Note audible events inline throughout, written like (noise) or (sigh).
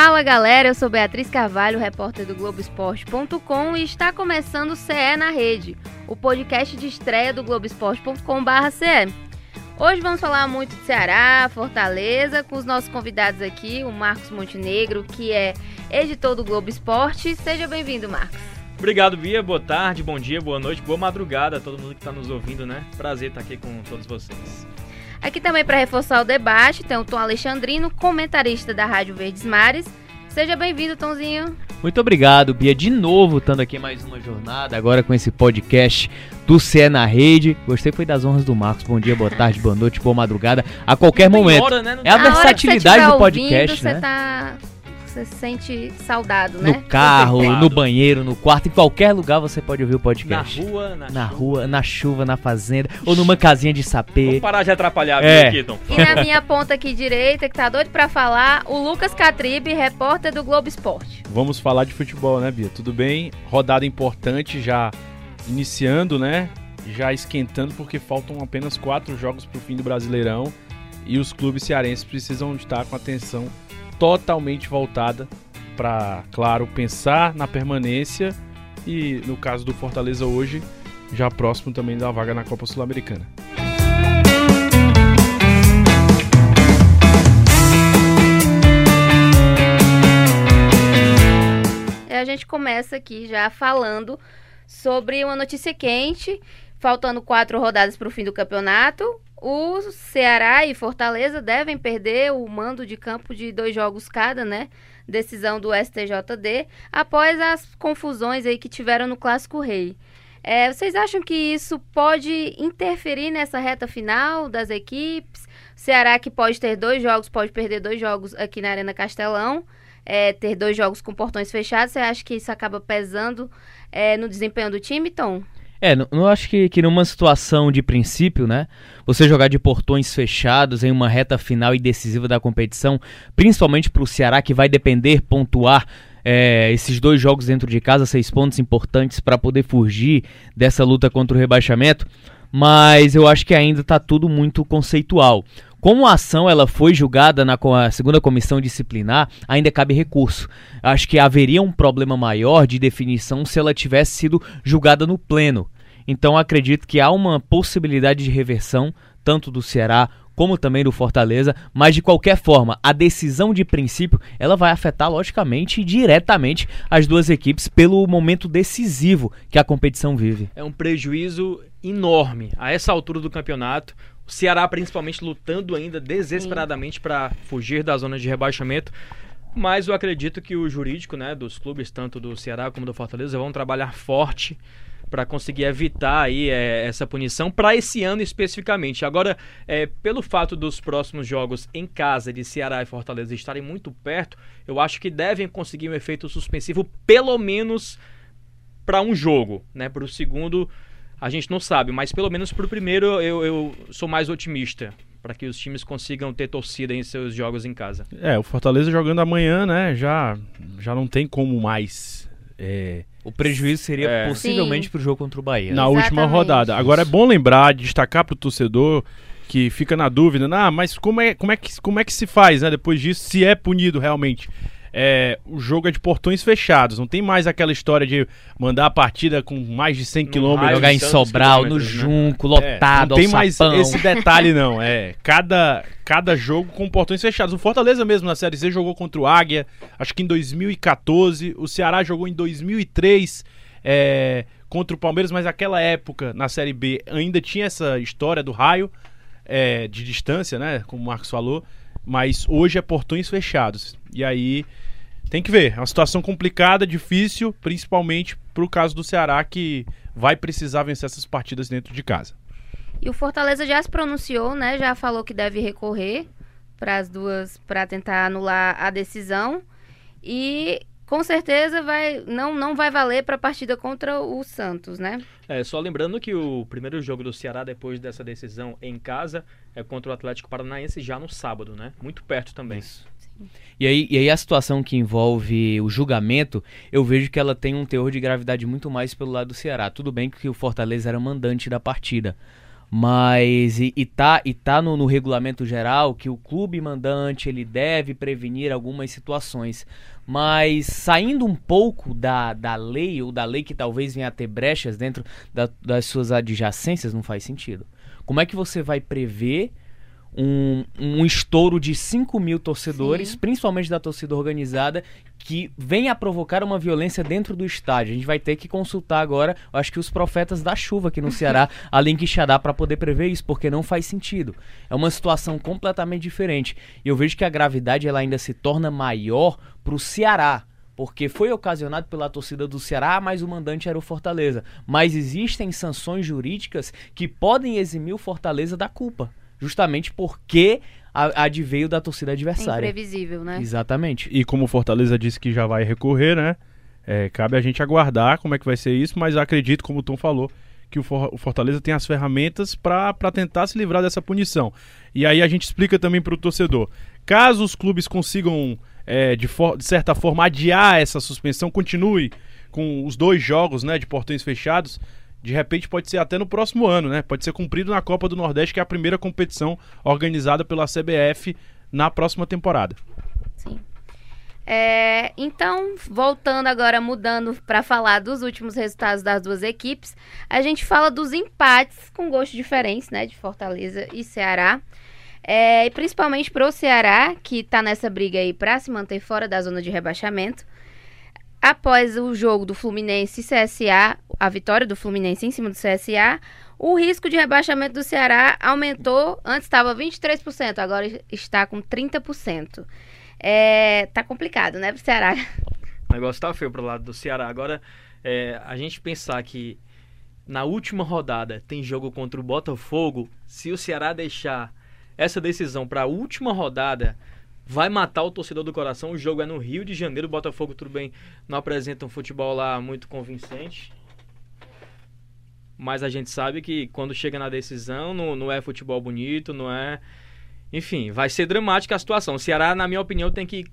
Fala galera, eu sou Beatriz Carvalho, repórter do Globoesporte.com e está começando o CE na Rede, o podcast de estreia do Globoesporte.com/ce. Hoje vamos falar muito de Ceará, Fortaleza, com os nossos convidados aqui, o Marcos Montenegro, que é editor do Globo Esporte. Seja bem-vindo, Marcos. Obrigado, Bia. Boa tarde, bom dia, boa noite, boa madrugada a todo mundo que está nos ouvindo, né? Prazer estar aqui com todos vocês. Aqui também para reforçar o debate tem o Tom Alexandrino, comentarista da Rádio Verdes Mares. Seja bem-vindo, Tomzinho. Muito obrigado, Bia. De novo, estando aqui mais uma jornada, agora com esse podcast do CE na Rede. Gostei foi das honras do Marcos. Bom dia, boa tarde, boa noite, boa madrugada. A qualquer momento. Hora, né? É a, a versatilidade do podcast, ouvindo, né? Você tá você se sente saudado, né? No carro, no banheiro, no quarto, em qualquer lugar você pode ouvir o podcast. Na rua, na, na chuva. rua, na chuva, na fazenda, ou numa casinha de sapê. Vamos parar de atrapalhar, é. aqui, Tom. E na minha ponta aqui direita, que tá doido pra falar, o Lucas Catribe, repórter do Globo Esporte. Vamos falar de futebol, né, Bia? Tudo bem? Rodada importante já iniciando, né? Já esquentando, porque faltam apenas quatro jogos pro fim do Brasileirão. E os clubes cearenses precisam estar com atenção totalmente voltada para, claro, pensar na permanência e, no caso do Fortaleza hoje, já próximo também da vaga na Copa Sul-Americana. A gente começa aqui já falando sobre uma notícia quente, faltando quatro rodadas para o fim do campeonato. O Ceará e Fortaleza devem perder o mando de campo de dois jogos cada, né? Decisão do STJD, após as confusões aí que tiveram no Clássico Rei. É, vocês acham que isso pode interferir nessa reta final das equipes? Ceará que pode ter dois jogos, pode perder dois jogos aqui na Arena Castelão, é, ter dois jogos com portões fechados. Você acha que isso acaba pesando é, no desempenho do time, Tom? É, não, acho que, que numa situação de princípio, né? Você jogar de portões fechados em uma reta final e decisiva da competição, principalmente para o Ceará, que vai depender pontuar é, esses dois jogos dentro de casa, seis pontos importantes para poder fugir dessa luta contra o rebaixamento. Mas eu acho que ainda está tudo muito conceitual. Como a ação ela foi julgada na segunda comissão disciplinar, ainda cabe recurso. Acho que haveria um problema maior de definição se ela tivesse sido julgada no pleno. Então acredito que há uma possibilidade de reversão, tanto do Ceará como também do Fortaleza, mas de qualquer forma, a decisão de princípio, ela vai afetar logicamente e diretamente as duas equipes pelo momento decisivo que a competição vive. É um prejuízo enorme a essa altura do campeonato. O Ceará principalmente lutando ainda desesperadamente para fugir da zona de rebaixamento. Mas eu acredito que o jurídico, né, dos clubes tanto do Ceará como do Fortaleza vão trabalhar forte para conseguir evitar aí é, essa punição para esse ano especificamente. Agora, é, pelo fato dos próximos jogos em casa de Ceará e Fortaleza estarem muito perto, eu acho que devem conseguir um efeito suspensivo pelo menos para um jogo, né? Para o segundo a gente não sabe, mas pelo menos para o primeiro eu, eu sou mais otimista para que os times consigam ter torcida em seus jogos em casa. É, o Fortaleza jogando amanhã, né? Já, já não tem como mais. É... O prejuízo seria é. possivelmente para o jogo contra o Bahia. Na Exatamente. última rodada. Agora é bom lembrar, destacar para o torcedor que fica na dúvida, ah, mas como é, como, é que, como é que se faz, né? Depois disso, se é punido realmente é, o jogo é de portões fechados. Não tem mais aquela história de mandar a partida com mais de 100 km. Jogar em Sobral, no né? Junco, né? lotado, é, Não tem mais sapão. esse detalhe, não. É, cada, cada jogo com portões fechados. O Fortaleza mesmo na Série C jogou contra o Águia, acho que em 2014. O Ceará jogou em 2003 é, contra o Palmeiras, mas naquela época, na Série B, ainda tinha essa história do raio é, de distância, né? Como o Marcos falou. Mas hoje é portões fechados. E aí tem que ver. É uma situação complicada, difícil, principalmente para o caso do Ceará, que vai precisar vencer essas partidas dentro de casa. E o Fortaleza já se pronunciou, né? Já falou que deve recorrer para as duas para tentar anular a decisão. E com certeza vai não, não vai valer para a partida contra o Santos, né? É, só lembrando que o primeiro jogo do Ceará depois dessa decisão em casa é contra o Atlético Paranaense já no sábado, né? Muito perto também. Isso. E aí, e aí a situação que envolve o julgamento, eu vejo que ela tem um teor de gravidade muito mais pelo lado do Ceará. Tudo bem que o Fortaleza era mandante da partida, Mas e, e tá, e tá no, no regulamento geral que o clube mandante ele deve prevenir algumas situações. Mas saindo um pouco da, da lei, ou da lei que talvez venha a ter brechas dentro da, das suas adjacências, não faz sentido. Como é que você vai prever um, um estouro de 5 mil torcedores, Sim. principalmente da torcida organizada, que venha a provocar uma violência dentro do estádio. A gente vai ter que consultar agora, acho que os profetas da chuva aqui no Ceará, (laughs) a Link Xadá, para poder prever isso, porque não faz sentido. É uma situação completamente diferente. E eu vejo que a gravidade ela ainda se torna maior para o Ceará. Porque foi ocasionado pela torcida do Ceará, mas o mandante era o Fortaleza. Mas existem sanções jurídicas que podem eximir o Fortaleza da culpa. Justamente porque a- adveio da torcida É adversária. imprevisível, né? Exatamente. E como o Fortaleza disse que já vai recorrer, né? é, cabe a gente aguardar como é que vai ser isso, mas acredito, como o Tom falou, que o Fortaleza tem as ferramentas para tentar se livrar dessa punição. E aí a gente explica também para o torcedor. Caso os clubes consigam, é, de, de certa forma, adiar essa suspensão, continue com os dois jogos né, de portões fechados, de repente pode ser até no próximo ano, né? Pode ser cumprido na Copa do Nordeste, que é a primeira competição organizada pela CBF na próxima temporada. Sim. É, então, voltando agora, mudando para falar dos últimos resultados das duas equipes, a gente fala dos empates com gostos diferentes, né, de Fortaleza e Ceará. É, e principalmente para o Ceará, que está nessa briga aí para se manter fora da zona de rebaixamento. Após o jogo do Fluminense e CSA, a vitória do Fluminense em cima do CSA, o risco de rebaixamento do Ceará aumentou. Antes estava 23%, agora está com 30%. É, tá complicado, né, pro Ceará? O negócio tá feio pro lado do Ceará. Agora, é, a gente pensar que na última rodada tem jogo contra o Botafogo, se o Ceará deixar essa decisão pra última rodada, vai matar o torcedor do coração. O jogo é no Rio de Janeiro. O Botafogo, tudo bem, não apresenta um futebol lá muito convincente. Mas a gente sabe que quando chega na decisão, não, não é futebol bonito, não é. Enfim, vai ser dramática a situação. O Ceará, na minha opinião, tem que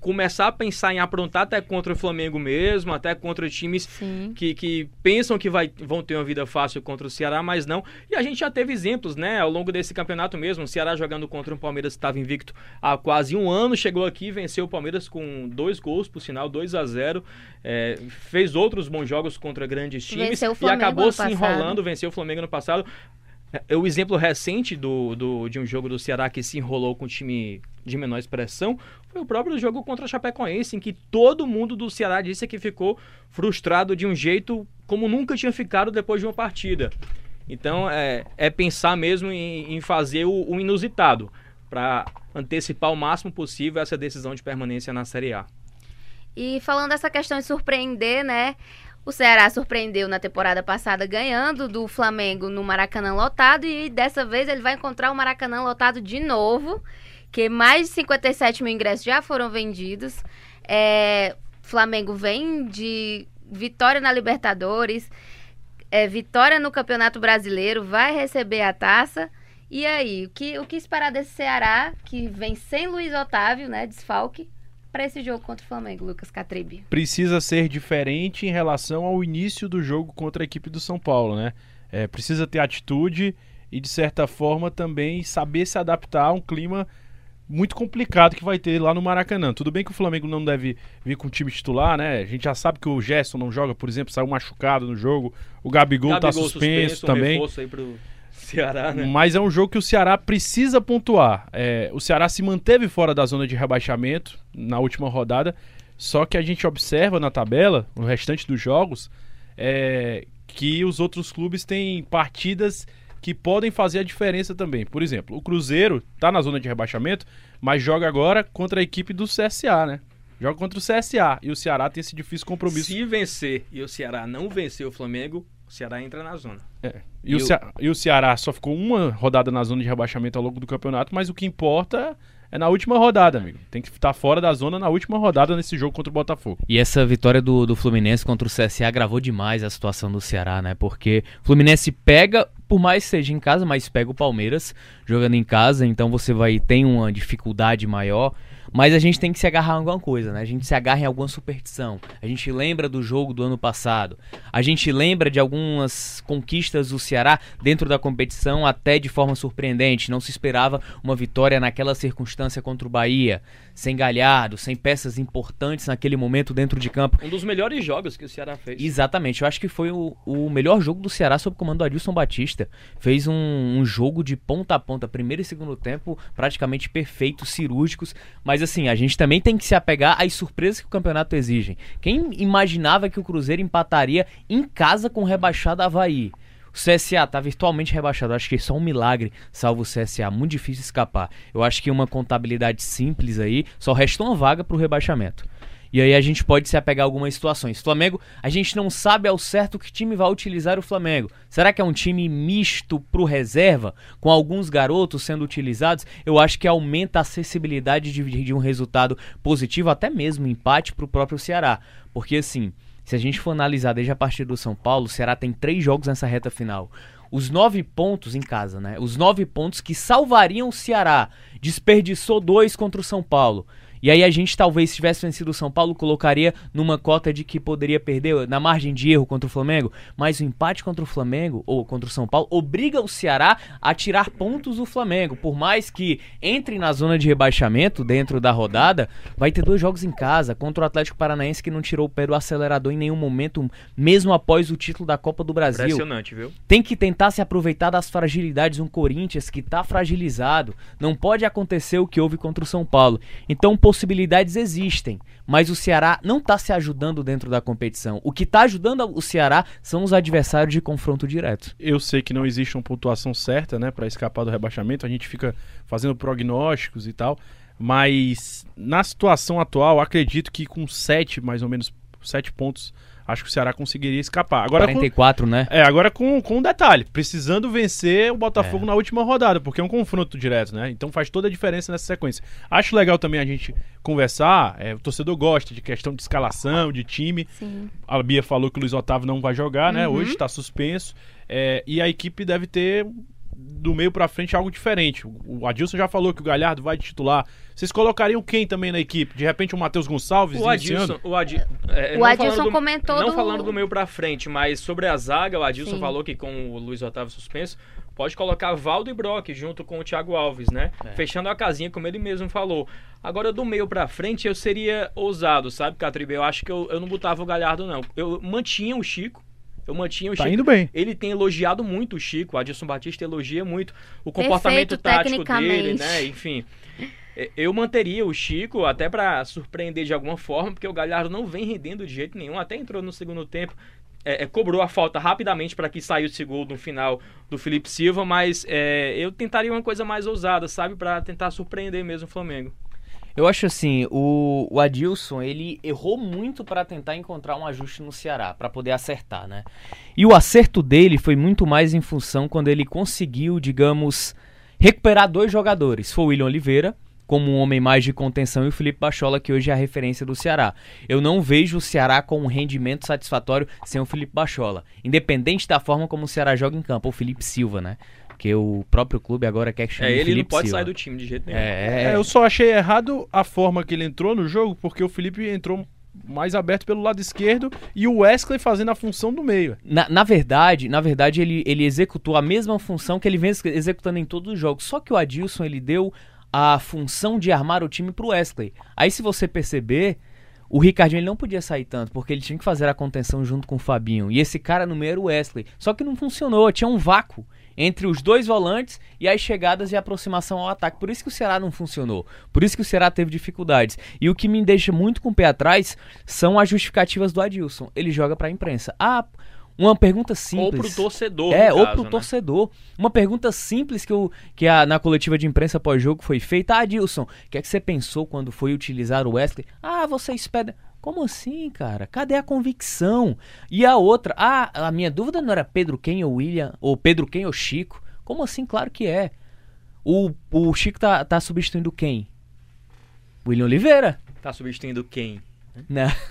começar a pensar em aprontar até contra o Flamengo mesmo, até contra times Sim. que, que pensam que vai, vão ter uma vida fácil contra o Ceará, mas não. E a gente já teve exemplos, né, ao longo desse campeonato mesmo. O Ceará jogando contra o Palmeiras que estava invicto há quase um ano, chegou aqui, venceu o Palmeiras com dois gols, por sinal, 2 a 0 é, Fez outros bons jogos contra grandes times e acabou se passado. enrolando, venceu o Flamengo no passado. É, O exemplo recente do, do- de um jogo do Ceará que se enrolou com um time de menor expressão foi o próprio jogo contra a Chapecoense, em que todo mundo do Ceará disse que ficou frustrado de um jeito como nunca tinha ficado depois de uma partida. Então é, é pensar mesmo em, em fazer o, o inusitado para antecipar o máximo possível essa decisão de permanência na Série A. E falando dessa questão de surpreender, né? O Ceará surpreendeu na temporada passada ganhando do Flamengo no Maracanã lotado e dessa vez ele vai encontrar o Maracanã lotado de novo, que mais de 57 mil ingressos já foram vendidos. É, Flamengo vem de vitória na Libertadores, é, vitória no Campeonato Brasileiro, vai receber a taça. E aí, o que, o que esperar desse Ceará, que vem sem Luiz Otávio, né, desfalque, para esse jogo contra o Flamengo, Lucas Catribi? precisa ser diferente em relação ao início do jogo contra a equipe do São Paulo, né? É, precisa ter atitude e, de certa forma, também saber se adaptar a um clima muito complicado que vai ter lá no Maracanã. Tudo bem que o Flamengo não deve vir com o time titular, né? A gente já sabe que o Gerson não joga, por exemplo, saiu machucado no jogo. O Gabigol, tá Gabigol suspenso, um também. pro (laughs) Ceará, né? Mas é um jogo que o Ceará precisa pontuar. É, o Ceará se manteve fora da zona de rebaixamento na última rodada, só que a gente observa na tabela, no restante dos jogos, é, que os outros clubes têm partidas que podem fazer a diferença também. Por exemplo, o Cruzeiro está na zona de rebaixamento, mas joga agora contra a equipe do CSA, né? Joga contra o CSA e o Ceará tem esse difícil compromisso. Se vencer e o Ceará não vencer o Flamengo, o Ceará entra na zona. E, o E o- Cea- e o Ceará só ficou uma rodada na zona de rebaixamento ao longo do campeonato, mas o que importa é na última rodada, amigo. Tem que estar fora da zona na última rodada nesse jogo contra o Botafogo. E essa vitória do, do Fluminense contra o CSA agravou demais a situação do Ceará, né? Porque o Fluminense pega, por mais que seja em casa, mas pega o Palmeiras, jogando em casa, então você vai ter uma dificuldade maior. Mas a gente tem que se agarrar em alguma coisa, né? A gente se agarra em alguma superstição. A gente lembra do jogo do ano passado. A gente lembra de algumas conquistas do Ceará dentro da competição, até de forma surpreendente. Não se esperava uma vitória naquela circunstância contra o Bahia sem Galhardo, sem peças importantes naquele momento dentro de campo. Um dos melhores jogos que o Ceará fez. Exatamente, eu acho que foi o, o melhor jogo do Ceará sob o comando do Adilson Batista. Fez um, um, jogo de ponta a ponta, primeiro e segundo tempo, praticamente perfeitos, cirúrgicos. Mas assim, a gente também tem que se apegar às surpresas que o campeonato exige. Quem imaginava que o Cruzeiro empataria em casa com o rebaixado Havaí? O CSA tá virtualmente rebaixado. Acho que é só um milagre salvo o CSA. Muito difícil escapar. Eu acho que uma contabilidade simples aí, só resta uma vaga pro rebaixamento. E aí a gente pode se apegar a algumas situações. Flamengo, a gente não sabe ao certo que time vai utilizar o Flamengo. Será que é um time misto pro reserva, com alguns garotos sendo utilizados? Eu acho que aumenta a acessibilidade de, de um resultado positivo, até mesmo empate pro próprio Ceará. Porque assim, se a gente for analisar desde a partida do São Paulo, o Ceará tem três jogos nessa reta final. Os nove pontos em casa, né? Os nove pontos que salvariam o Ceará. Desperdiçou dois contra o São Paulo. E aí a gente talvez se tivesse vencido o São Paulo, colocaria numa cota de que poderia perder na margem de erro contra o Flamengo, mas o empate contra o Flamengo ou contra o São Paulo obriga o Ceará a tirar pontos do Flamengo. Por mais que entre na zona de rebaixamento dentro da rodada, vai ter dois jogos em casa contra o Atlético Paranaense que não tirou o pé do acelerador em nenhum momento, mesmo após o título da Copa do Brasil. Impressionante, viu? Tem que tentar se aproveitar das fragilidades um Corinthians que está fragilizado. Não pode acontecer o que houve contra o São Paulo. Então, possibilidades existem, mas o Ceará não está se ajudando dentro da competição. O que está ajudando o Ceará são os adversários de confronto direto. Eu sei que não existe uma pontuação certa, né, para escapar do rebaixamento. A gente fica fazendo prognósticos e tal, mas na situação atual, acredito que com sete, mais ou menos, sete pontos acho que o Ceará conseguiria escapar. Agora 44, com, né? É, agora com, com um detalhe, precisando vencer o Botafogo é. na última rodada, porque é um confronto direto, né? Então faz toda a diferença nessa sequência. Acho legal também a gente conversar, é, o torcedor gosta de questão de escalação, de time. Sim. A Bia falou que o Luiz Otávio não vai jogar, né? uhum. né? Hoje está suspenso. É, e a equipe deve ter do meio para frente algo diferente. O Adilson já falou que o Galhardo vai titular. Vocês colocariam quem também na equipe? De repente o Matheus Gonçalves o Adilson, o, Adi, é, o Adilson do, comentou não do... falando do meio para frente, mas sobre a zaga, o Adilson Sim. falou que com o Luiz Otávio suspenso, pode colocar Valdo e Brock junto com o Thiago Alves, né? É. Fechando a casinha, como ele mesmo falou. Agora, do meio pra frente, eu seria ousado, sabe, Catribe? Eu acho que eu, eu não botava o Galhardo, não. Eu mantinha o Chico, eu mantinha o tá Chico. indo bem. Ele tem elogiado muito o Chico. O Adilson Batista elogia muito o comportamento Perfeito, tático dele, né? Enfim. Eu manteria o Chico até para surpreender de alguma forma, porque o Galhardo não vem rendendo de jeito nenhum. Até entrou no segundo tempo, é, é, cobrou a falta rapidamente para que saísse o gol no final do Felipe Silva, mas é, eu tentaria uma coisa mais ousada, sabe, para tentar surpreender mesmo o Flamengo. Eu acho assim, o, o Adilson, ele errou muito para tentar encontrar um ajuste no Ceará, para poder acertar, né? E o acerto dele foi muito mais em função quando ele conseguiu, digamos, recuperar dois jogadores. Foi o William Oliveira, como um homem mais de contenção, e o Felipe Bachola, que hoje é a referência do Ceará. Eu não vejo o Ceará com um rendimento satisfatório sem o Felipe Bachola. Independente da forma como o Ceará joga em campo, o Felipe Silva, né? Porque o próprio clube agora quer que chame é, ele Felipe não pode Silva. sair do time de jeito nenhum. É, é, eu só achei errado a forma que ele entrou no jogo, porque o Felipe entrou mais aberto pelo lado esquerdo e o Wesley fazendo a função do meio. Na, na verdade, na verdade ele, ele executou a mesma função que ele vem executando em todos os jogos. Só que o Adilson ele deu a função de armar o time pro Wesley. Aí se você perceber, o Ricardinho ele não podia sair tanto, porque ele tinha que fazer a contenção junto com o Fabinho. E esse cara no meio era o Wesley. Só que não funcionou, tinha um vácuo entre os dois volantes e as chegadas e aproximação ao ataque. Por isso que o Ceará não funcionou. Por isso que o Ceará teve dificuldades. E o que me deixa muito com o pé atrás são as justificativas do Adilson. Ele joga para a imprensa. Ah, uma pergunta simples. Ou pro torcedor. É, ou caso, pro né? torcedor. Uma pergunta simples que, eu, que a, na coletiva de imprensa pós-jogo foi feita. Ah, Adilson, o que é que você pensou quando foi utilizar o Wesley? Ah, você espera. Como assim, cara? Cadê a convicção? E a outra, ah, a minha dúvida não era Pedro quem ou William, ou Pedro quem ou Chico. Como assim? Claro que é. O, o Chico tá, tá substituindo quem? William Oliveira. Tá substituindo quem? Não. (laughs)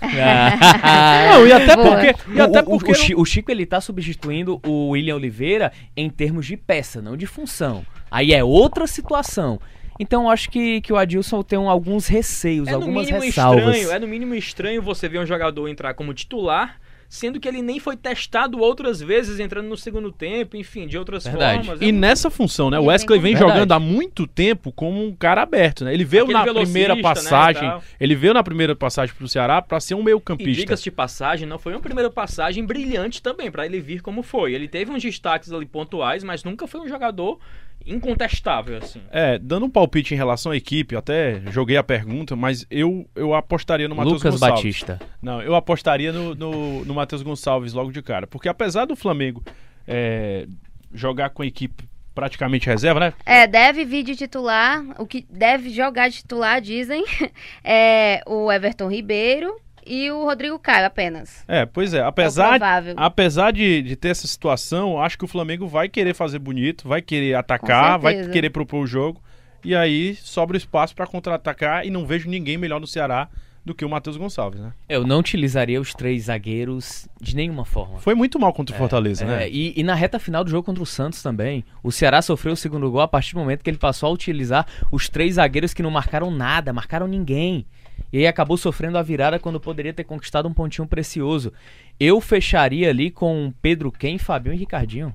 não, e até porque. E até o, porque o, o, Chico ele tá substituindo o William Oliveira em termos de peça, não de função. Aí é outra situação. Então eu acho que, que o Adilson tem alguns receios, É algumas ressalvas. estranho, é no mínimo estranho você ver um jogador entrar como titular, sendo que ele nem foi testado outras vezes entrando no segundo tempo, enfim, de outras Verdade. formas. E É nessa função, né? O Wesley vem com- jogando Verdade. há muito tempo como um cara aberto, né? Ele veio Aquele na primeira né, passagem, e tal. ele veio na primeira passagem pro Ceará pra ser um meio E campista. diga-se de passagem, não foi uma primeira passagem brilhante também, pra ele vir como foi. Ele teve uns destaques ali pontuais, mas nunca foi um jogador incontestável, assim. É, dando um palpite em relação à equipe, eu até joguei a pergunta, mas eu, eu apostaria no Matheus Lucas Gonçalves. Batista. Não, eu apostaria no, no, no Matheus Gonçalves logo de cara. Porque apesar do Flamengo é, jogar com a equipe praticamente reserva, né? É, deve vir de titular, o que deve jogar de titular, dizem, (laughs) é o Everton Ribeiro e o Rodrigo Caio apenas. É, pois é. É Apesar, provável. apesar de, de ter essa situação, acho que o Flamengo vai querer fazer bonito, vai querer atacar, vai querer propor o jogo. E aí sobra espaço pra contra-atacar e não vejo ninguém melhor no Ceará do que o Matheus Gonçalves, né? Eu não utilizaria os três zagueiros de nenhuma forma. Foi muito mal contra o Fortaleza, É, né? e, e na reta final do jogo contra o Santos também, o Ceará sofreu o segundo gol a partir do momento que ele passou a utilizar os três zagueiros que não marcaram nada, marcaram ninguém. E aí acabou sofrendo a virada quando poderia ter conquistado um pontinho precioso. Eu fecharia ali com Pedro Ken, Fabinho e Ricardinho.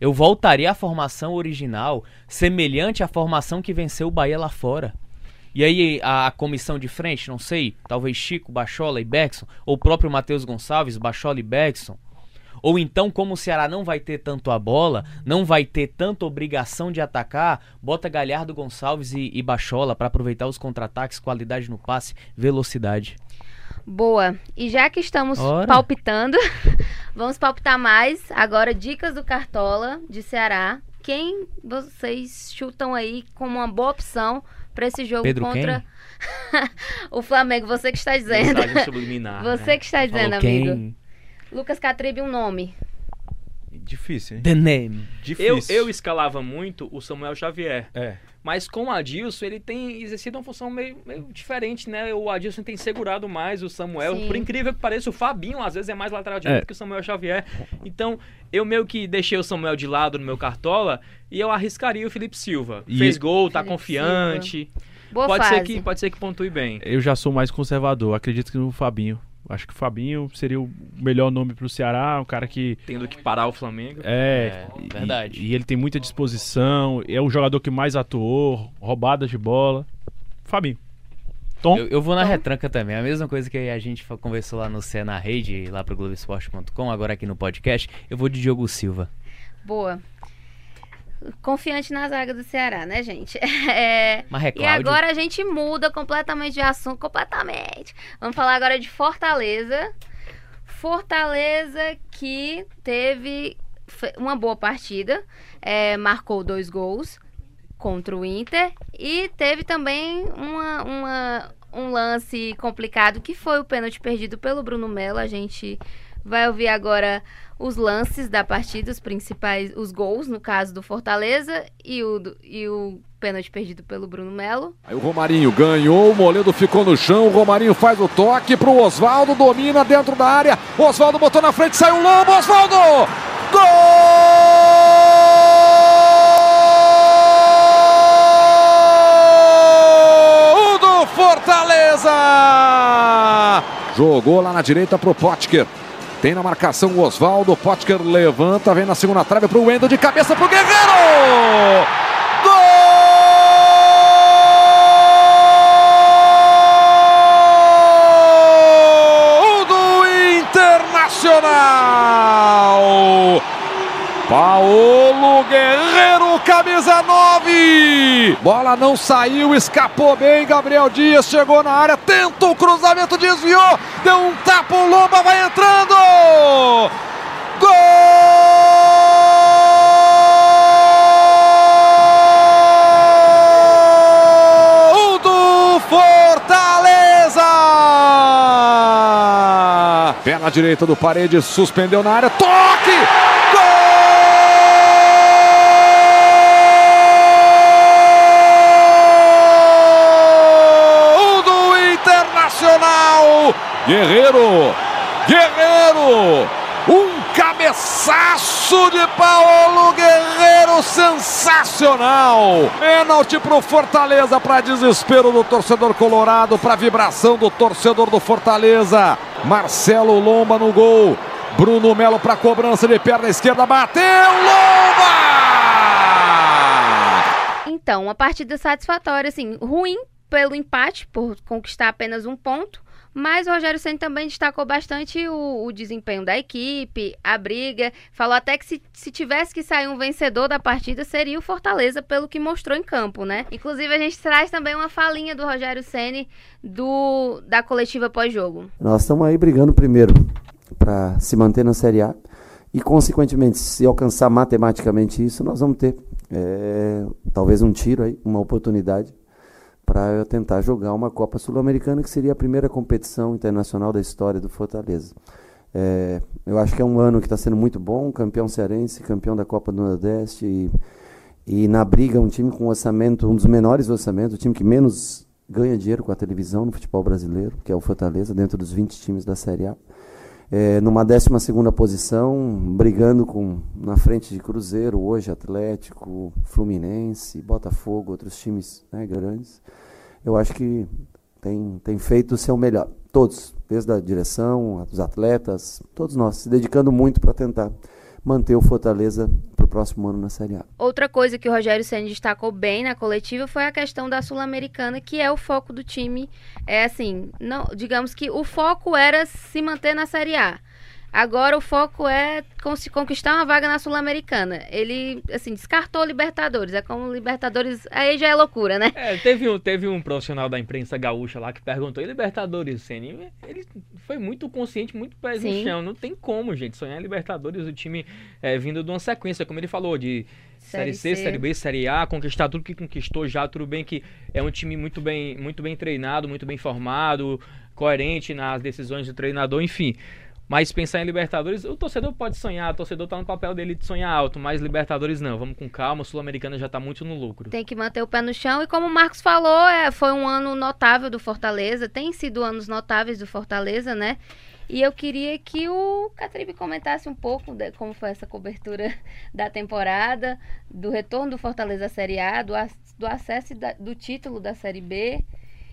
Eu voltaria à formação original, semelhante à formação que venceu o Bahia lá fora. E aí a, a comissão de frente, não sei, talvez Chico, Bachola e Beckson, ou o próprio Matheus Gonçalves, Bachola e Beckson. Ou então, como o Ceará não vai ter tanto a bola, não vai ter tanta obrigação de atacar, bota Galhardo, Gonçalves e, e Bachola para aproveitar os contra-ataques, qualidade no passe, velocidade. Boa. E já que estamos Ora. palpitando, (laughs) vamos palpitar mais. Agora, dicas do Cartola de Ceará. Quem vocês chutam aí como uma boa opção para esse jogo Pedro contra (laughs) o Flamengo? Você que está dizendo. Mensagem subliminar. (laughs) Você né? que está dizendo, Falou amigo. quem? Lucas Catribe, um nome. Difícil, hein? The name. Eu, Difícil. eu escalava muito o Samuel Xavier. É. Mas com o Adilson, ele tem exercido uma função meio, meio diferente, né? O Adilson tem segurado mais o Samuel. Sim. Por incrível que pareça, o Fabinho às vezes é mais lateral direito É. que o Samuel Xavier. Então, eu meio que deixei o Samuel de lado no meu cartola e eu arriscaria o Felipe Silva. E- Fez gol, tá Felipe confiante. Boa Pode fase. ser, que, pode ser que pontue bem. Eu já sou mais conservador. Acredito que no Fabinho. Acho que o Fabinho seria o melhor nome pro Ceará, um cara que Tendo que parar o Flamengo. É, É, e- verdade. E, ele tem muita disposição, é o jogador que mais atuou, roubadas de bola. Fabinho. Tom? Eu, eu vou na Tom? retranca também. A mesma coisa que a gente conversou lá no C na rede, lá pro Globoesporte.com, agora aqui no podcast. Eu vou de Diogo Silva. Boa. Confiante na zaga do Ceará, né, gente? (laughs) É, é E agora a gente muda completamente de assunto, completamente. Vamos falar agora de Fortaleza. Fortaleza que teve uma boa partida, é, marcou dois gols contra o Inter e teve também uma, uma- um lance complicado que foi o pênalti perdido pelo Bruno Melo. A gente vai ouvir agora os lances da partida, os principais, os gols, no caso do Fortaleza, e o, e o pênalti perdido pelo Bruno Melo. Aí o Romarinho ganhou, o Moledo ficou no chão, o Romarinho faz o toque pro Oswaldo, domina dentro da área, Oswaldo botou na frente, saiu o Lobo, Oswaldo! Gol do Fortaleza! Jogou lá na direita pro Potker. Tem na marcação o Oswaldo, Potker levanta, vem na segunda trave pro Wendel de cabeça pro Guerreiro! Gol do Internacional! Paulo Guerreiro, camisa 9. Bola não saiu, escapou bem. Gabriel Dias chegou na área, tenta o cruzamento, desviou, deu um tapa, o Lomba vai entrando. Gol do Fortaleza! Perna direita do Paredes, suspendeu na área, toque! Guerreiro! Guerreiro! Um cabeçaço de Paulo Guerreiro sensacional! Pênalti pro Fortaleza para desespero do torcedor colorado, para vibração do torcedor do Fortaleza. Marcelo Lomba no gol. Bruno Melo para cobrança de perna esquerda, bateu Lomba! Então, uma partida satisfatória, assim, ruim pelo empate, por conquistar apenas um ponto, mas o Rogério Senna também destacou bastante o, o, desempenho da equipe, a briga. Falou até que se, se tivesse que sair um vencedor da partida, seria o Fortaleza, pelo que mostrou em campo, né? Inclusive, a gente traz também uma falinha do Rogério Senna do, da coletiva pós-jogo. Nós estamos aí brigando primeiro para se manter na Série A. E, consequentemente, se alcançar matematicamente isso, nós vamos ter é, talvez um tiro aí, uma oportunidade para eu tentar jogar uma Copa Sul-Americana, que seria a primeira competição internacional da história do Fortaleza. É, eu acho que é um ano que está sendo muito bom, campeão cearense, campeão da Copa do Nordeste e, e na briga um time com orçamento, um dos menores orçamentos, o time que menos ganha dinheiro com a televisão no futebol brasileiro, que é o Fortaleza, dentro dos 20 times da Série A é, numa 12 posição, brigando com na frente de Cruzeiro, hoje Atlético, Fluminense, Botafogo, outros times né, grandes. Eu acho que tem, tem feito o seu melhor. Todos, desde a direção, os atletas, todos nós, se dedicando muito para tentar manter o Fortaleza para o próximo ano na Série A. Outra coisa que o Rogério Senna destacou bem na coletiva foi a questão da Sul-Americana, que é o foco do time. É assim, não, digamos que o foco era se manter na Série A. Agora o foco é conquistar uma vaga na Sul-Americana. Ele, assim, descartou Libertadores. É como Libertadores. Aí já é loucura, né? É, teve um, teve um profissional da imprensa gaúcha lá que perguntou: e Libertadores, Ceni? Ele foi muito consciente, muito pé no chão. Não tem como, gente, sonhar em Libertadores. O time é, vindo de uma sequência, como ele falou, de Série, C, C, Série B, Série A, conquistar tudo que conquistou já. Tudo bem que é um time muito bem, muito bem treinado, muito bem formado, coerente nas decisões do treinador, enfim. Mas pensar em Libertadores, o torcedor pode sonhar, o torcedor tá no papel dele de sonhar alto, mas Libertadores não, vamos com calma, Sul-Americana já tá muito no lucro. Tem que manter o pé no chão e como o Marcos falou, é, foi um ano notável do Fortaleza, tem sido anos notáveis do Fortaleza, né? E eu queria que o Catribe comentasse um pouco de como foi essa cobertura (laughs) da temporada, do retorno do Fortaleza à Série A, do, do acesso da, do título da Série B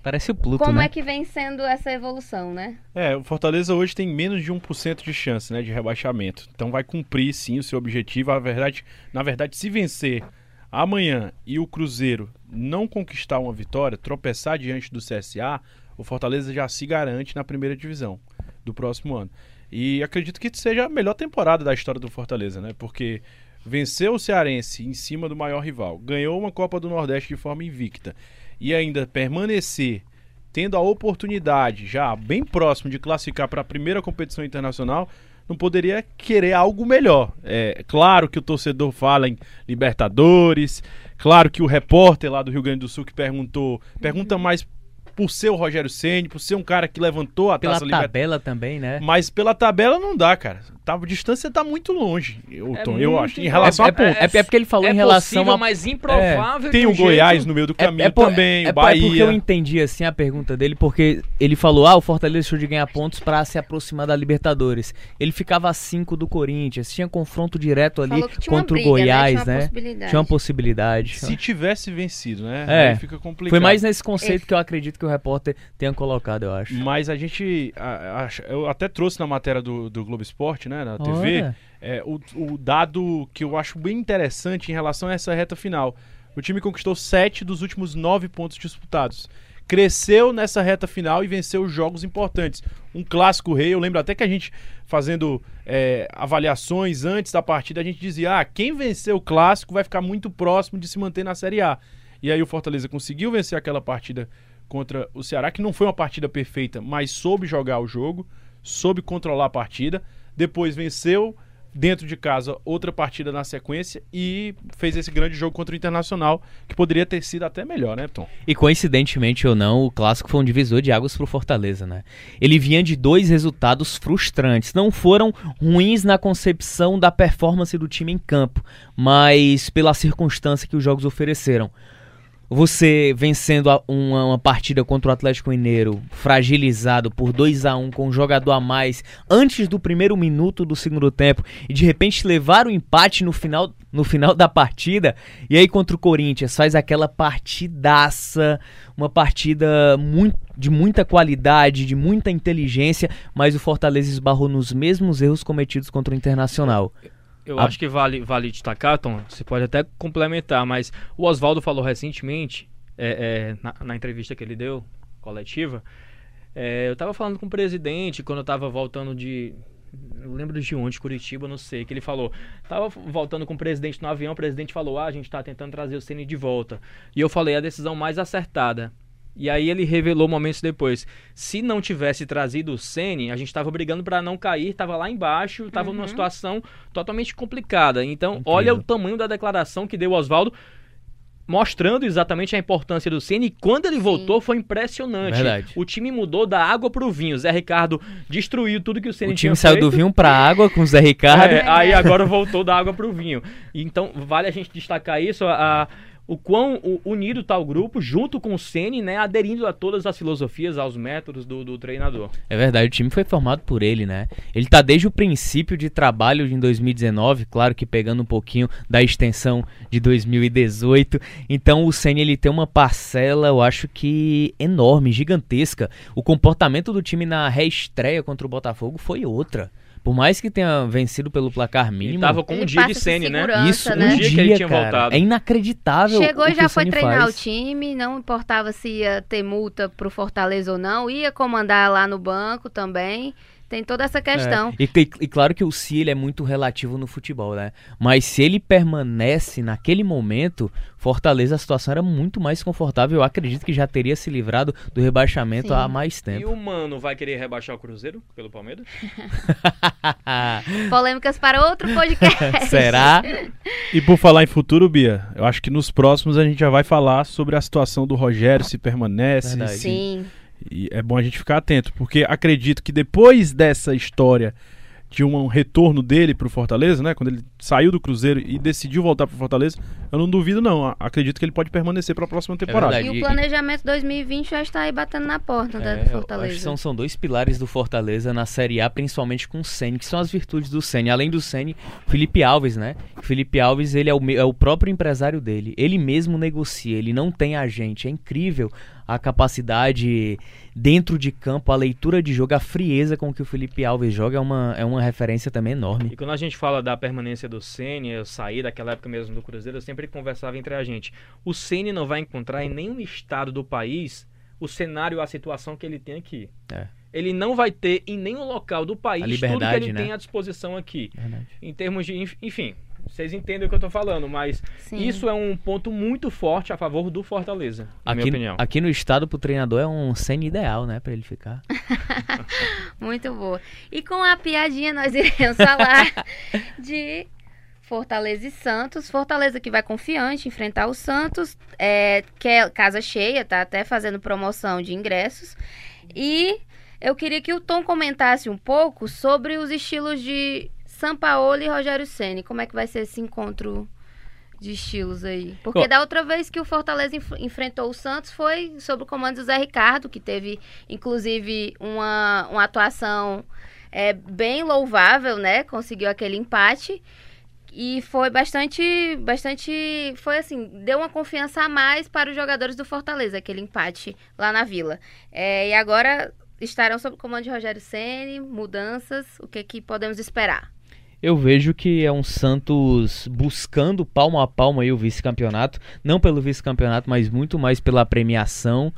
Parece o Pluto, Como né? é que vem sendo essa evolução, né? É, o Fortaleza hoje tem menos de 1% de chance, né, de rebaixamento. Então vai cumprir sim o seu objetivo. A verdade, na verdade, se vencer amanhã e o Cruzeiro não conquistar uma vitória, tropeçar diante do CSA, o Fortaleza já se garante na primeira divisão do próximo ano. E acredito que seja a melhor temporada da história do Fortaleza, né? Porque venceu o Cearense em cima do maior rival, ganhou uma Copa do Nordeste de forma invicta e ainda permanecer tendo a oportunidade já bem próximo de classificar para a primeira competição internacional, não poderia querer algo melhor. É claro que o torcedor fala em Libertadores, claro que o repórter lá do Rio Grande do Sul que perguntou, pergunta mais por ser o Rogério Ceni, por ser um cara que levantou a pela taça Pela tabela também, né? Mas pela tabela não dá, cara. Tá, a distância tá muito longe, eu, é Tom, muito eu acho. Em relação é, a pontos. É, é, porque ele falou é em relação possível, a mas improvável. Tem o Goiás jeito... no meio do É- caminho é por- também, é, o Bahia. É porque eu entendi assim a pergunta dele, porque ele falou: ah, o Fortaleza deixou de ganhar pontos pra se aproximar da Libertadores. Ele ficava a 5 do Corinthians, tinha confronto direto ali contra briga, o Goiás, né? Tinha uma né? possibilidade. Tinha uma possibilidade. Se tivesse vencido, né? É. Aí fica complicado. Foi mais nesse conceito que eu acredito que o repórter tenha colocado, eu acho. Mas a gente. a- a- eu até trouxe na matéria do, do Globo Esporte, né? Na TV, Olha. é, o, o dado que eu acho bem interessante em relação a essa reta final. O time conquistou sete dos últimos nove pontos disputados. Cresceu nessa reta final e venceu jogos importantes. Um clássico rei, eu lembro até que a gente fazendo é, avaliações antes da partida, a gente dizia: ah, quem venceu o clássico vai ficar muito próximo de se manter na Série A. E aí o Fortaleza conseguiu vencer aquela partida contra o Ceará, que não foi uma partida perfeita, mas soube jogar o jogo, soube controlar a partida. Depois venceu dentro de casa outra partida na sequência e fez esse grande jogo contra o Internacional, que poderia ter sido até melhor, né, Tom? E coincidentemente ou não, o clássico foi um divisor de águas pro Fortaleza, né? Ele vinha de dois resultados frustrantes. Não foram ruins na concepção da performance do time em campo, mas pela circunstância que os jogos ofereceram. Você vencendo uma, uma partida contra o Atlético Mineiro, fragilizado por 2 a 1 com um jogador a mais antes do primeiro minuto do segundo tempo e de repente levar o empate no final, no final da partida, e aí contra o Corinthians faz aquela partidaça, uma partida muito, de muita qualidade, de muita inteligência, mas o Fortaleza esbarrou nos mesmos erros cometidos contra o Internacional. Eu A- acho que vale, vale destacar, Tom, você pode até complementar, mas o Oswaldo falou recentemente, é, é, na, na entrevista que ele deu, coletiva, é, eu tava falando com o presidente quando eu tava voltando de. Eu lembro de onde, Curitiba, não sei, que ele falou. Tava voltando com o presidente no avião, o presidente falou: Ah, a gente tá tentando trazer o Ceni de volta. E eu falei a decisão mais acertada. E aí ele revelou momentos depois. Se não tivesse trazido o Ceni, a gente tava brigando para não cair, tava lá embaixo, tava numa situação totalmente complicada. Então, Incrível. olha o tamanho da declaração que deu o Oswaldo, mostrando exatamente a importância do Ceni. E quando ele voltou, foi impressionante. Verdade. O time mudou da água pro vinho. Zé Ricardo destruiu tudo que o Ceni O tinha time saiu do feito. vinho pra água com o Zé Ricardo. É, aí agora voltou da água pro vinho. Então, vale a gente destacar isso, a, a- o quão unido tá o grupo, junto com o Ceni, né, aderindo a todas as filosofias, aos métodos do, do treinador. É verdade, o time foi formado por ele, né? Ele tá desde o princípio de trabalho em 2019, claro que pegando um pouquinho da extensão de 2018. Então o Senna ele tem uma parcela, eu acho que enorme, gigantesca. O comportamento do time na reestreia contra o Botafogo foi outra. Por mais que tenha vencido pelo placar Ele mínimo, tava com Ele um dia de Ceni, né? isso né? um dia, dia que ele tinha cara. voltado. É inacreditável. Chegou e já foi treinar faz. o time, não importava se ia ter multa pro Fortaleza ou não, ia comandar lá no banco também. Tem toda essa questão. É, E, e- e claro que o se ele é muito relativo no futebol, né? Mas se ele permanece naquele momento, Fortaleza a situação era muito mais confortável. Eu acredito que já teria se livrado do rebaixamento Sim. há mais E tempo. o Mano vai querer rebaixar o Cruzeiro pelo Palmeiras? (laughs) Polêmicas para outro podcast. Será? (laughs) E por falar em futuro, Bia, eu acho que nos próximos a gente já vai falar sobre a situação do Rogério, se permanece. Verdade. se- Sim. E é bom a gente ficar atento, porque acredito que depois dessa história de um retorno dele pro Fortaleza, né? Quando ele saiu do Cruzeiro e decidiu voltar pro Fortaleza, eu não duvido não. Acredito que ele pode permanecer para a próxima temporada. verdade. E o planejamento 2020 já está aí batendo na porta É, né, do Fortaleza. são, são dois pilares do Fortaleza na Série A, principalmente com o Ceni, que são as virtudes do Ceni. Além do Ceni, Felipe Alves, né? Felipe Alves, ele é o, é o próprio empresário dele. Ele mesmo negocia, ele não tem agente. É incrível a capacidade dentro de campo, a leitura de jogo, a frieza com que o Felipe Alves joga é uma, é uma referência também enorme. E quando a gente fala da permanência do Ceni, eu saí daquela época mesmo do Cruzeiro, eu sempre conversava entre a gente. O Ceni não vai encontrar em nenhum estado do país o cenário, a situação que ele tem aqui. É. Ele não vai ter em nenhum local do país tudo que ele né? tem à disposição aqui. Verdade. Em termos de, enf- enfim, vocês entendem o que eu tô falando, mas Sim. isso é um ponto muito forte a favor do Fortaleza, na minha Aqui, opinião. aqui no estado, pro treinador, é um Ceni ideal, né? Pra ele ficar. (laughs) Muito boa. E com a piadinha nós iremos falar (laughs) de Fortaleza e Santos. Fortaleza que vai confiante enfrentar o Santos, é, que é casa cheia, tá até fazendo promoção de ingressos. E eu queria que o Tom comentasse um pouco sobre os estilos de Sampaoli e Rogério Ceni. Como é que vai ser esse encontro de estilos aí? Porque Ó. da outra vez que o Fortaleza enf- enfrentou o Santos foi sob o comando do Zé Ricardo, que teve inclusive uma, uma atuação é, bem louvável, né? Conseguiu aquele empate. E foi bastante, bastante, foi assim, deu uma confiança a mais para os jogadores do Fortaleza, aquele empate lá na Vila. É, e agora estarão sob o comando de Rogério Ceni, mudanças, o que, que podemos esperar? Eu vejo que é um Santos buscando palmo a palmo aí o vice-campeonato, não pelo vice-campeonato, mas muito mais pela premiação.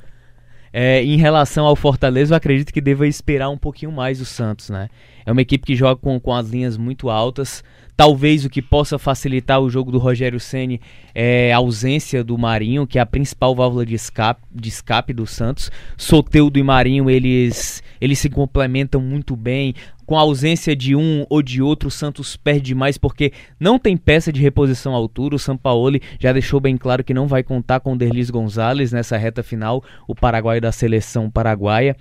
É, em relação ao Fortaleza, eu acredito que deva esperar um pouquinho mais o Santos, né? É uma equipe que joga com, com as linhas muito altas. Talvez o que possa facilitar o jogo do Rogério Ceni é a ausência do Marinho, que é a principal válvula de escape, de escape do Santos. Soteudo e Marinho, eles, eles se complementam muito bem. Com a ausência de um ou de outro, o Santos perde mais porque não tem peça de reposição à altura. O Sampaoli já deixou bem claro que não vai contar com o Derlis Gonzalez nessa reta final, o paraguaio da seleção paraguaia.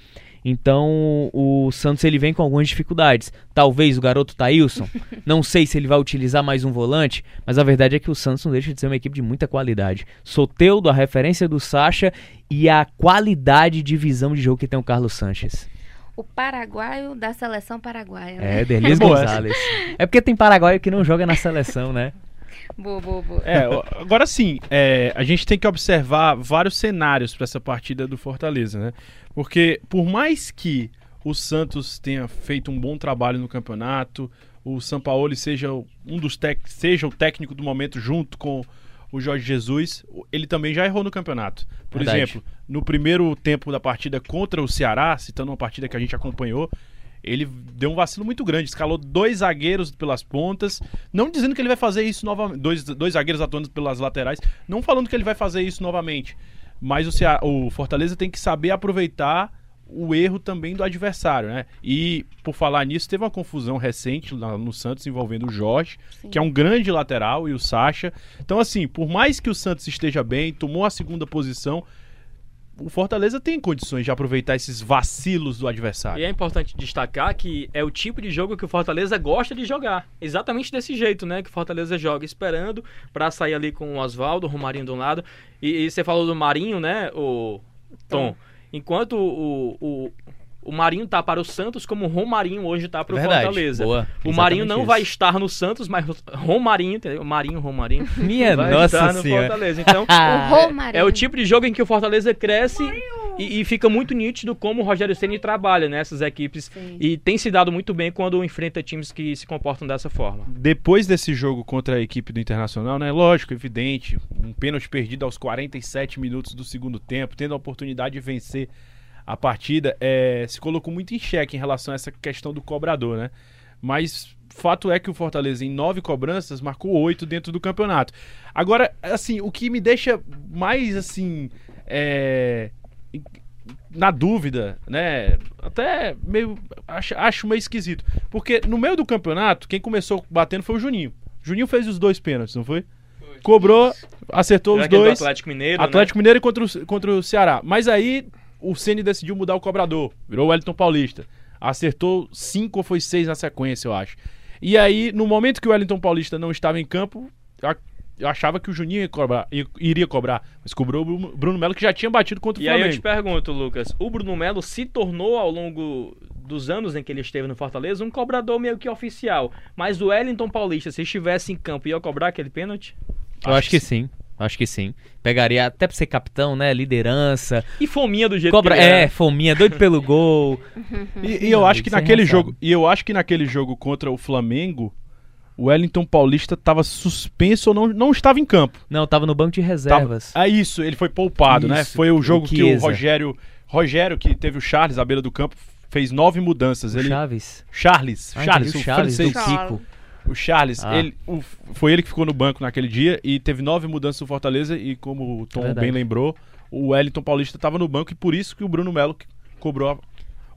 Então o Santos ele vem com algumas dificuldades. Talvez o garoto Thailson, (laughs) não sei se ele vai utilizar mais um volante, mas a verdade é que o Santos não deixa de ser uma equipe de muita qualidade. Soteudo, a referência do Sacha e a qualidade de visão de jogo que tem o Carlos Sanches. O paraguaio da seleção paraguaia. Né? É, Delis (laughs) Boa Gonzalez. É porque tem paraguaio que não joga na seleção, né? Boa, boa, boa. É, agora sim, é, a gente tem que observar vários cenários para essa partida do Fortaleza, né? Porque por mais que o Santos tenha feito um bom trabalho no campeonato, o Sampaoli seja um dos tec seja o técnico do momento junto com o Jorge Jesus, ele também já errou no campeonato. Por Verdade. exemplo, no primeiro tempo da partida contra o Ceará, citando uma partida que a gente acompanhou, ele deu um vacilo muito grande, escalou dois zagueiros pelas pontas, não dizendo que ele vai fazer isso novamente, dois, dois zagueiros atuando pelas laterais, não falando que ele vai fazer isso novamente, mas o, Cea- o Fortaleza tem que saber aproveitar o erro também do adversário, né? E por falar nisso, teve uma confusão recente lá no Santos envolvendo o Jorge, que é um grande lateral, e o Sacha. Então, assim, por mais que o Santos esteja bem, tomou a segunda posição, o Fortaleza tem condições de aproveitar esses vacilos do adversário. E é importante destacar que é o tipo de jogo que o Fortaleza gosta de jogar. Exatamente desse jeito, né? Que o Fortaleza joga esperando pra sair ali com o Oswaldo, o Romarinho de um lado. E, e você falou do Marinho, né, o Tom? Enquanto o, o, o Marinho tá para o Santos, como o Romarinho hoje tá para o. Fortaleza. Boa. O Marinho não isso. vai estar no Santos, mas o Romarinho, entendeu? Marinho, Romarinho. Minha vai nossa estar no senhora. Fortaleza. Então, (laughs) O Romarinho. é o tipo de jogo em que o Fortaleza cresce e, e fica muito nítido como o Rogério Ceni trabalha nessas equipes Sim. e tem se dado muito bem quando enfrenta times que se comportam dessa forma. Depois desse jogo contra a equipe do Internacional, né? Lógico, evidente, um pênalti perdido aos 47 minutos do segundo tempo, tendo a oportunidade de vencer a partida, é, se colocou muito em xeque em relação a essa questão do cobrador, né? Mas fato é que o Fortaleza, em nove cobranças, marcou oito dentro do campeonato. Agora, assim, o que me deixa mais, assim, é, na dúvida, né? Até meio. Acho, acho meio esquisito. Porque no meio do campeonato, quem começou batendo foi o Juninho. Juninho fez os dois pênaltis, não foi? Cobrou, acertou os Aquele do dois. Atlético Mineiro, Atlético Mineiro e contra o, contra o Ceará. Mas aí o Ceni decidiu mudar o cobrador. Virou o Wellington Paulista. Acertou cinco ou foi seis na sequência, eu acho. E aí, no momento que o Wellington Paulista não estava em campo, eu achava que o Juninho ia cobrar, iria cobrar. Mas cobrou o Bruno- Bruno Melo, que já tinha batido contra o E aí eu te Flamengo. pergunto, Lucas, o Bruno Melo se tornou ao longo dos anos em que ele esteve no Fortaleza um cobrador meio que oficial. Mas o Wellington Paulista, se estivesse em campo, ia cobrar aquele pênalti? Eu acho que sim. Acho que sim. Pegaria até pra ser capitão, né? Liderança. E fominha do jeito Cobra, que ele é, era. fominha, doido pelo gol. (laughs) E, e eu acho que Sem naquele jogo, e eu acho que naquele jogo contra o Flamengo, o Wellington Paulista estava suspenso ou não, não estava em campo. Não, tava no banco de Tava- reservas. Ah, isso, ele foi poupado, né? Isso, Foi o jogo que o. Rogério, Rogério que teve o Charles à beira do campo, fez nove mudanças. Ele, Chaves. Charles, Ah, Charles, o o Charles do francês. Kiko. O Charles, Ah. ele, o- foi ele que ficou no banco naquele dia e teve nove mudanças no Fortaleza e como o Tom Verdade. bem lembrou, o Wellington Paulista estava no banco e por isso que o Bruno Melo cobrou a-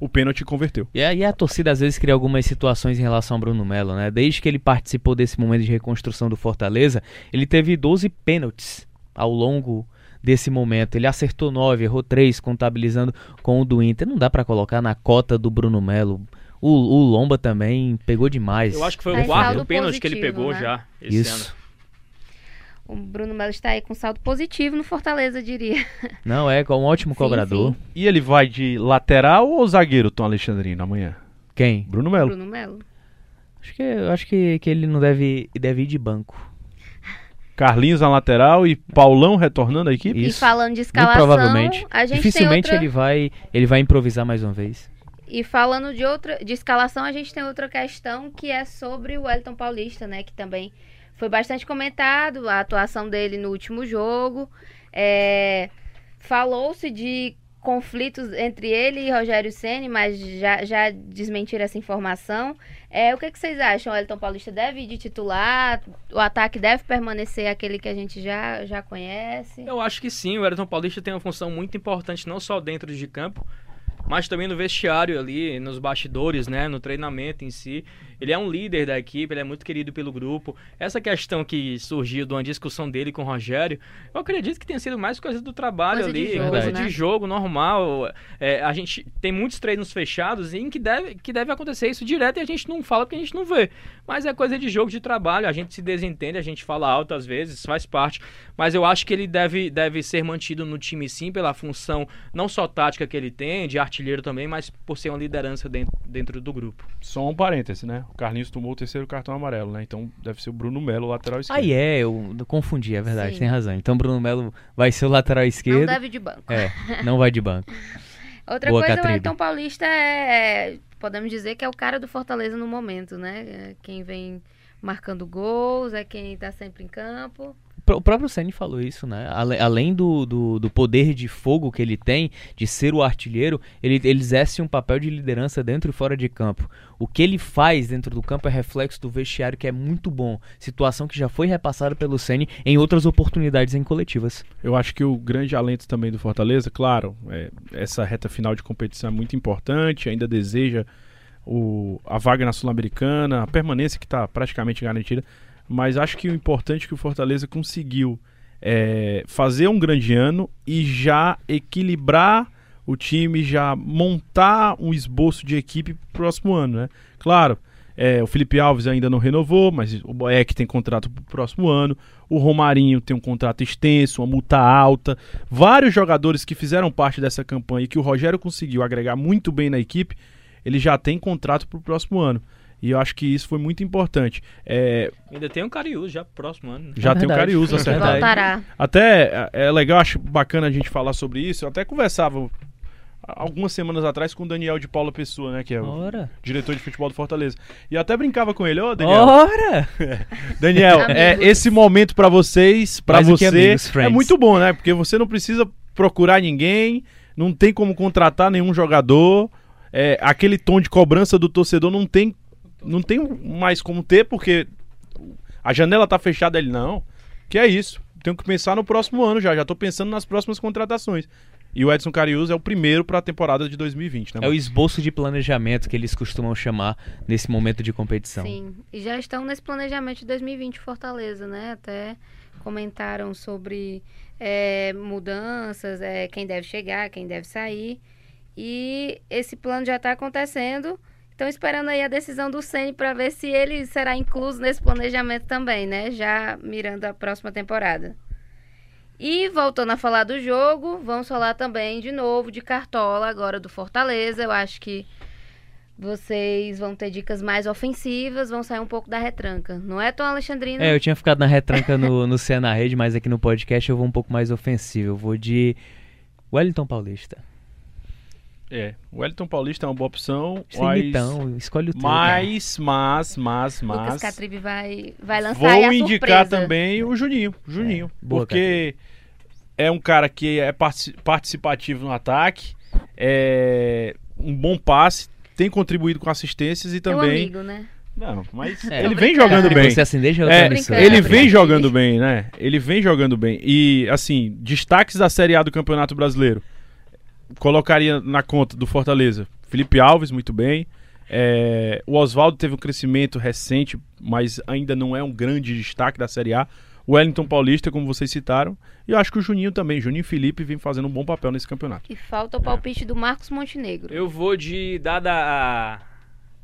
o pênalti converteu. E a, e a torcida às vezes cria algumas situações em relação ao Bruno Melo, né? Desde que ele participou desse momento de reconstrução do Fortaleza, ele teve 12 pênaltis ao longo desse momento. Ele acertou 9, errou 3, contabilizando com o do Inter. Não dá pra colocar na cota do Bruno Melo. O, o Lomba também pegou demais. Eu acho que foi Tá o quarto pênalti que ele positivo, pegou né? já esse Isso. ano. O Bruno Melo está aí com saldo positivo no Fortaleza, diria. (laughs) Não, é com um ótimo Sim, cobrador. sim. E ele vai de lateral ou zagueiro, Tom Alexandrino, amanhã? Quem? Bruno Melo. Bruno Melo. Acho que, eu acho que, que ele não deve, deve ir de banco. Carlinhos na lateral e Paulão retornando à equipe? Isso. E falando de Muito escalação, provavelmente. a gente Dificilmente tem outra... ele vai ele vai improvisar mais uma vez. E falando de outra de escalação, a gente tem outra questão que é sobre o Wellington Paulista, né? Que também foi bastante comentado, a atuação dele no último jogo. É, Falou-se de conflitos entre ele e Rogério Ceni, mas já, já desmentiram essa informação. É, o que, que vocês acham? O Wellington Paulista deve ir de titular? O ataque deve permanecer aquele que a gente já, já conhece? Eu acho que sim, o Everton Paulista tem uma função muito importante, não só dentro de campo, mas também no vestiário ali, nos bastidores, né, no treinamento em si. Ele é um líder da equipe, ele é muito querido pelo grupo. Essa questão que surgiu de uma discussão dele com o Rogério, eu acredito que tenha sido mais coisa do trabalho Coisa de ali, jogo, coisa né? de jogo normal. É, a gente tem muitos treinos fechados em que deve, que deve acontecer isso direto e a gente não fala porque a gente não vê. Mas é coisa de jogo de trabalho, a gente se desentende, a gente fala alto às vezes, faz parte. Mas eu acho que ele deve, deve ser mantido no time sim, pela função não só tática que ele tem, de artilheiro também, mas por ser uma liderança dentro, dentro do grupo. Só um parêntese, né? O Carlinhos tomou o terceiro cartão amarelo, né? Então deve ser o Bruno Melo, lateral esquerdo. Ah, é, eu confundi, é verdade, Sim. tem razão. Então Bruno Melo vai ser o lateral Não esquerdo. deve de banco. É, não vai de banco. (laughs) Outra Boa, coisa, Catribe. o Elton Paulista é, é- podemos dizer que é o cara do Fortaleza no momento, né? É quem vem marcando gols, é quem tá sempre em campo. O próprio Senni falou isso, né? Além do, do, do poder de fogo que ele tem, de ser o artilheiro, ele, ele exerce um papel de liderança dentro e fora de campo. O que ele faz dentro do campo é reflexo do vestiário, que é muito bom. Situação que já foi repassada pelo Senni em outras oportunidades em coletivas. Eu acho que o grande alento também do Fortaleza, claro, é, essa reta final de competição é muito importante, ainda deseja o, a vaga na Sul-Americana, a permanência que está praticamente garantida, mas acho que o importante é que o Fortaleza conseguiu é, fazer um grande ano e já equilibrar o time, já montar um esboço de equipe pro próximo ano, né? Claro, é, o Felipe Alves ainda não renovou, mas o Boeck tem contrato pro próximo ano. O Romarinho tem um contrato extenso, uma multa alta. Vários jogadores que fizeram parte dessa campanha e que o Rogério conseguiu agregar muito bem na equipe, ele já tem contrato pro próximo ano. E eu acho que isso foi muito importante. É, Ainda tem um Cariús já próximo ano. já É tem o verdade. Cariús É acertado. Voltará. Até é é legal, acho bacana a gente falar sobre isso. Eu até conversava algumas semanas atrás com o Daniel de Paula Pessoa, né? Que é o Ora! diretor de futebol do Fortaleza. E eu até brincava com ele, ô Daniel. Ora! (laughs) Daniel, é esse momento pra vocês, que você, amigos, é muito bom, né? Porque você não precisa procurar ninguém, não tem como contratar nenhum jogador. É, aquele tom de cobrança do torcedor não tem, não tem mais como ter, porque a janela tá fechada. Ele, não, que é isso. Tenho que pensar no próximo ano já. Já tô pensando nas próximas contratações. E o Edson Carius é o primeiro pra temporada de 2020, né? É o esboço de planejamento que eles costumam chamar nesse momento de competição. Sim, e já estão nesse planejamento de 2020 Fortaleza, né? Até comentaram sobre é, mudanças, é, quem deve chegar, quem deve sair. E esse plano já está acontecendo. Estão esperando aí a decisão do Ceni para ver se ele será incluso nesse planejamento também, né? Já mirando a próxima temporada. E voltando a falar do jogo, vamos falar também de novo de Cartola, agora do Fortaleza. Eu acho que vocês vão ter dicas mais ofensivas, vão sair um pouco da retranca. Não é, Tom Alexandrino? É, eu tinha ficado na retranca no, no Cé Rede, mas aqui no podcast eu vou um pouco mais ofensivo. Eu vou de Wellington Paulista. É, o Wellington Paulista é uma boa opção. mas- Cimitão, escolhe o teu. Mas, mas, mas, Lucas mas. Catribe vai, vai lançar Vou aí a indicar surpresa. também o Juninho. Juninho. É, boa, porque é um cara que é partici- participativo no ataque, é um bom passe, tem contribuído com assistências e Teu também. amigo, né? Não, mas É. ele vem jogando bem. Você acender é É, outra brincando. emissora. ele vem jogando bem, né? Ele vem jogando bem. E, assim, destaques da Série A do Campeonato Brasileiro. Colocaria na conta do Fortaleza. Felipe Alves, muito bem. É, o Oswaldo teve um crescimento recente, mas ainda não é um grande destaque da Série A. O Wellington Paulista, como vocês citaram. E eu acho que o Juninho também. Juninho e Felipe vem fazendo um bom papel nesse campeonato. E falta o palpite do Marcos Montenegro. Eu vou de. Dada.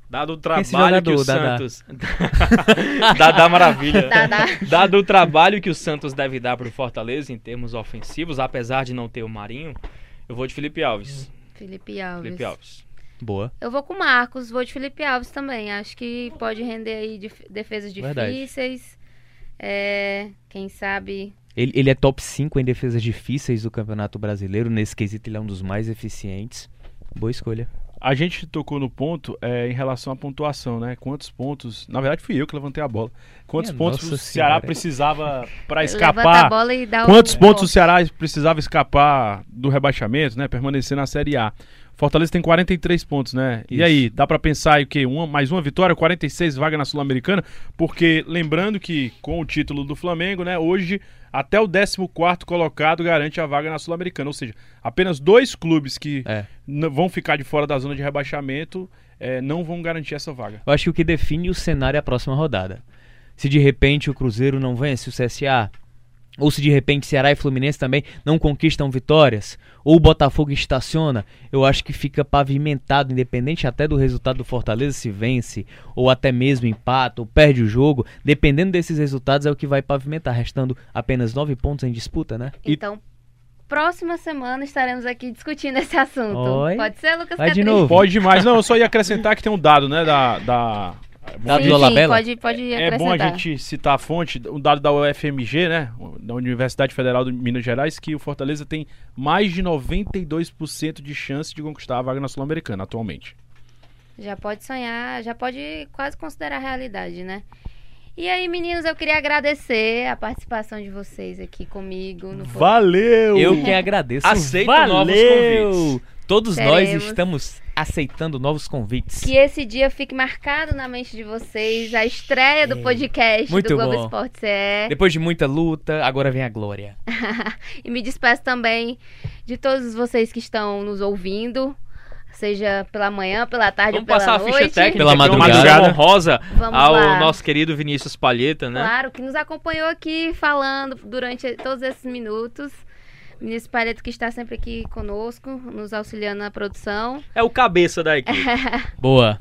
Dado o esse trabalho que o? Santos. (laughs) Dadá Maravilha. Dadá. Dado o trabalho que o Santos deve dar pro Fortaleza em termos ofensivos, apesar de não ter o Marinho, eu vou de Felipe Alves. Felipe Alves. Felipe Alves. Boa. Eu vou com o Marcos, vou de Felipe Alves também. Acho que pode render aí dif- defesas Verdade. difíceis. É, quem sabe. Ele, ele é top 5 em defesas difíceis do Campeonato Brasileiro. Nesse quesito, ele é um dos mais eficientes. Boa escolha. A gente tocou no ponto é, em relação à pontuação, né? Quantos pontos. Na verdade, fui eu que levantei a bola. Quantos Minha pontos o Ceará senhora. precisava para escapar bola e dá Quantos o pontos o. Ceará precisava escapar do rebaixamento, né? Permanecer na Série A. Fortaleza tem 43 pontos, né? E Isso. aí, dá pra pensar aí o quê? Uma, mais uma vitória, 46 vaga na Sul-Americana? Porque lembrando que com o título do Flamengo, né? Hoje até o 14 colocado garante a vaga na Sul-Americana. Ou seja, apenas dois clubes que É. vão ficar de fora da zona de rebaixamento eh, não vão garantir essa vaga. Eu acho que o que define o cenário é a próxima rodada. Se de repente o Cruzeiro não vence o CSA, ou se de repente Ceará e Fluminense também não conquistam vitórias, ou o Botafogo estaciona, eu acho que fica pavimentado, independente até do resultado do Fortaleza se vence, ou até mesmo empata, ou perde o jogo, dependendo desses resultados é o que vai pavimentar, restando apenas nove pontos em disputa, né? Então, próxima semana estaremos aqui discutindo esse assunto. Oi. Pode ser, Lucas Vai de novo. Pode demais. Não, eu só ia acrescentar que tem um dado, né, da... da... Dado Sim, do sim, Alabella? pode, pode É bom a gente citar a fonte, um dado da UFMG, né? Da Universidade Federal de Minas Gerais, que o Fortaleza tem mais de 92% de chance de conquistar a vaga na Sul-Americana atualmente. Já pode sonhar, já pode quase considerar realidade, né? E aí, meninos, eu queria agradecer a participação de vocês aqui comigo no. Valeu! Eu que agradeço. Aceito Valeu! novos convites. Todos nós estamos aceitando novos convites. Que esse dia fique marcado na mente de vocês, a estreia do podcast Muito do Globo bom. Esporte CE. Depois de muita luta, agora vem a glória. (laughs) E me despeço também de todos vocês que estão nos ouvindo, seja pela manhã, pela tarde Vamos ou pela passar a noite. ficha técnica Pela madrugada. menção honrosa Vamos ao lá. nosso querido Vinícius Palheta, né? Claro, que nos acompanhou aqui falando durante todos esses minutos. Ministro Pareto que está sempre aqui conosco, nos auxiliando na produção. É o cabeça da equipe. (laughs) Boa.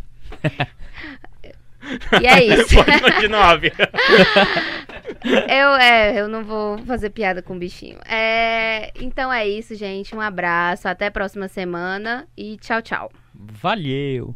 E é isso. (laughs) Pode continuar, (laughs) eu, é, eu não vou fazer piada com o bichinho. É, então é isso, gente. Um abraço. Até a próxima semana. E tchau, tchau. Valeu.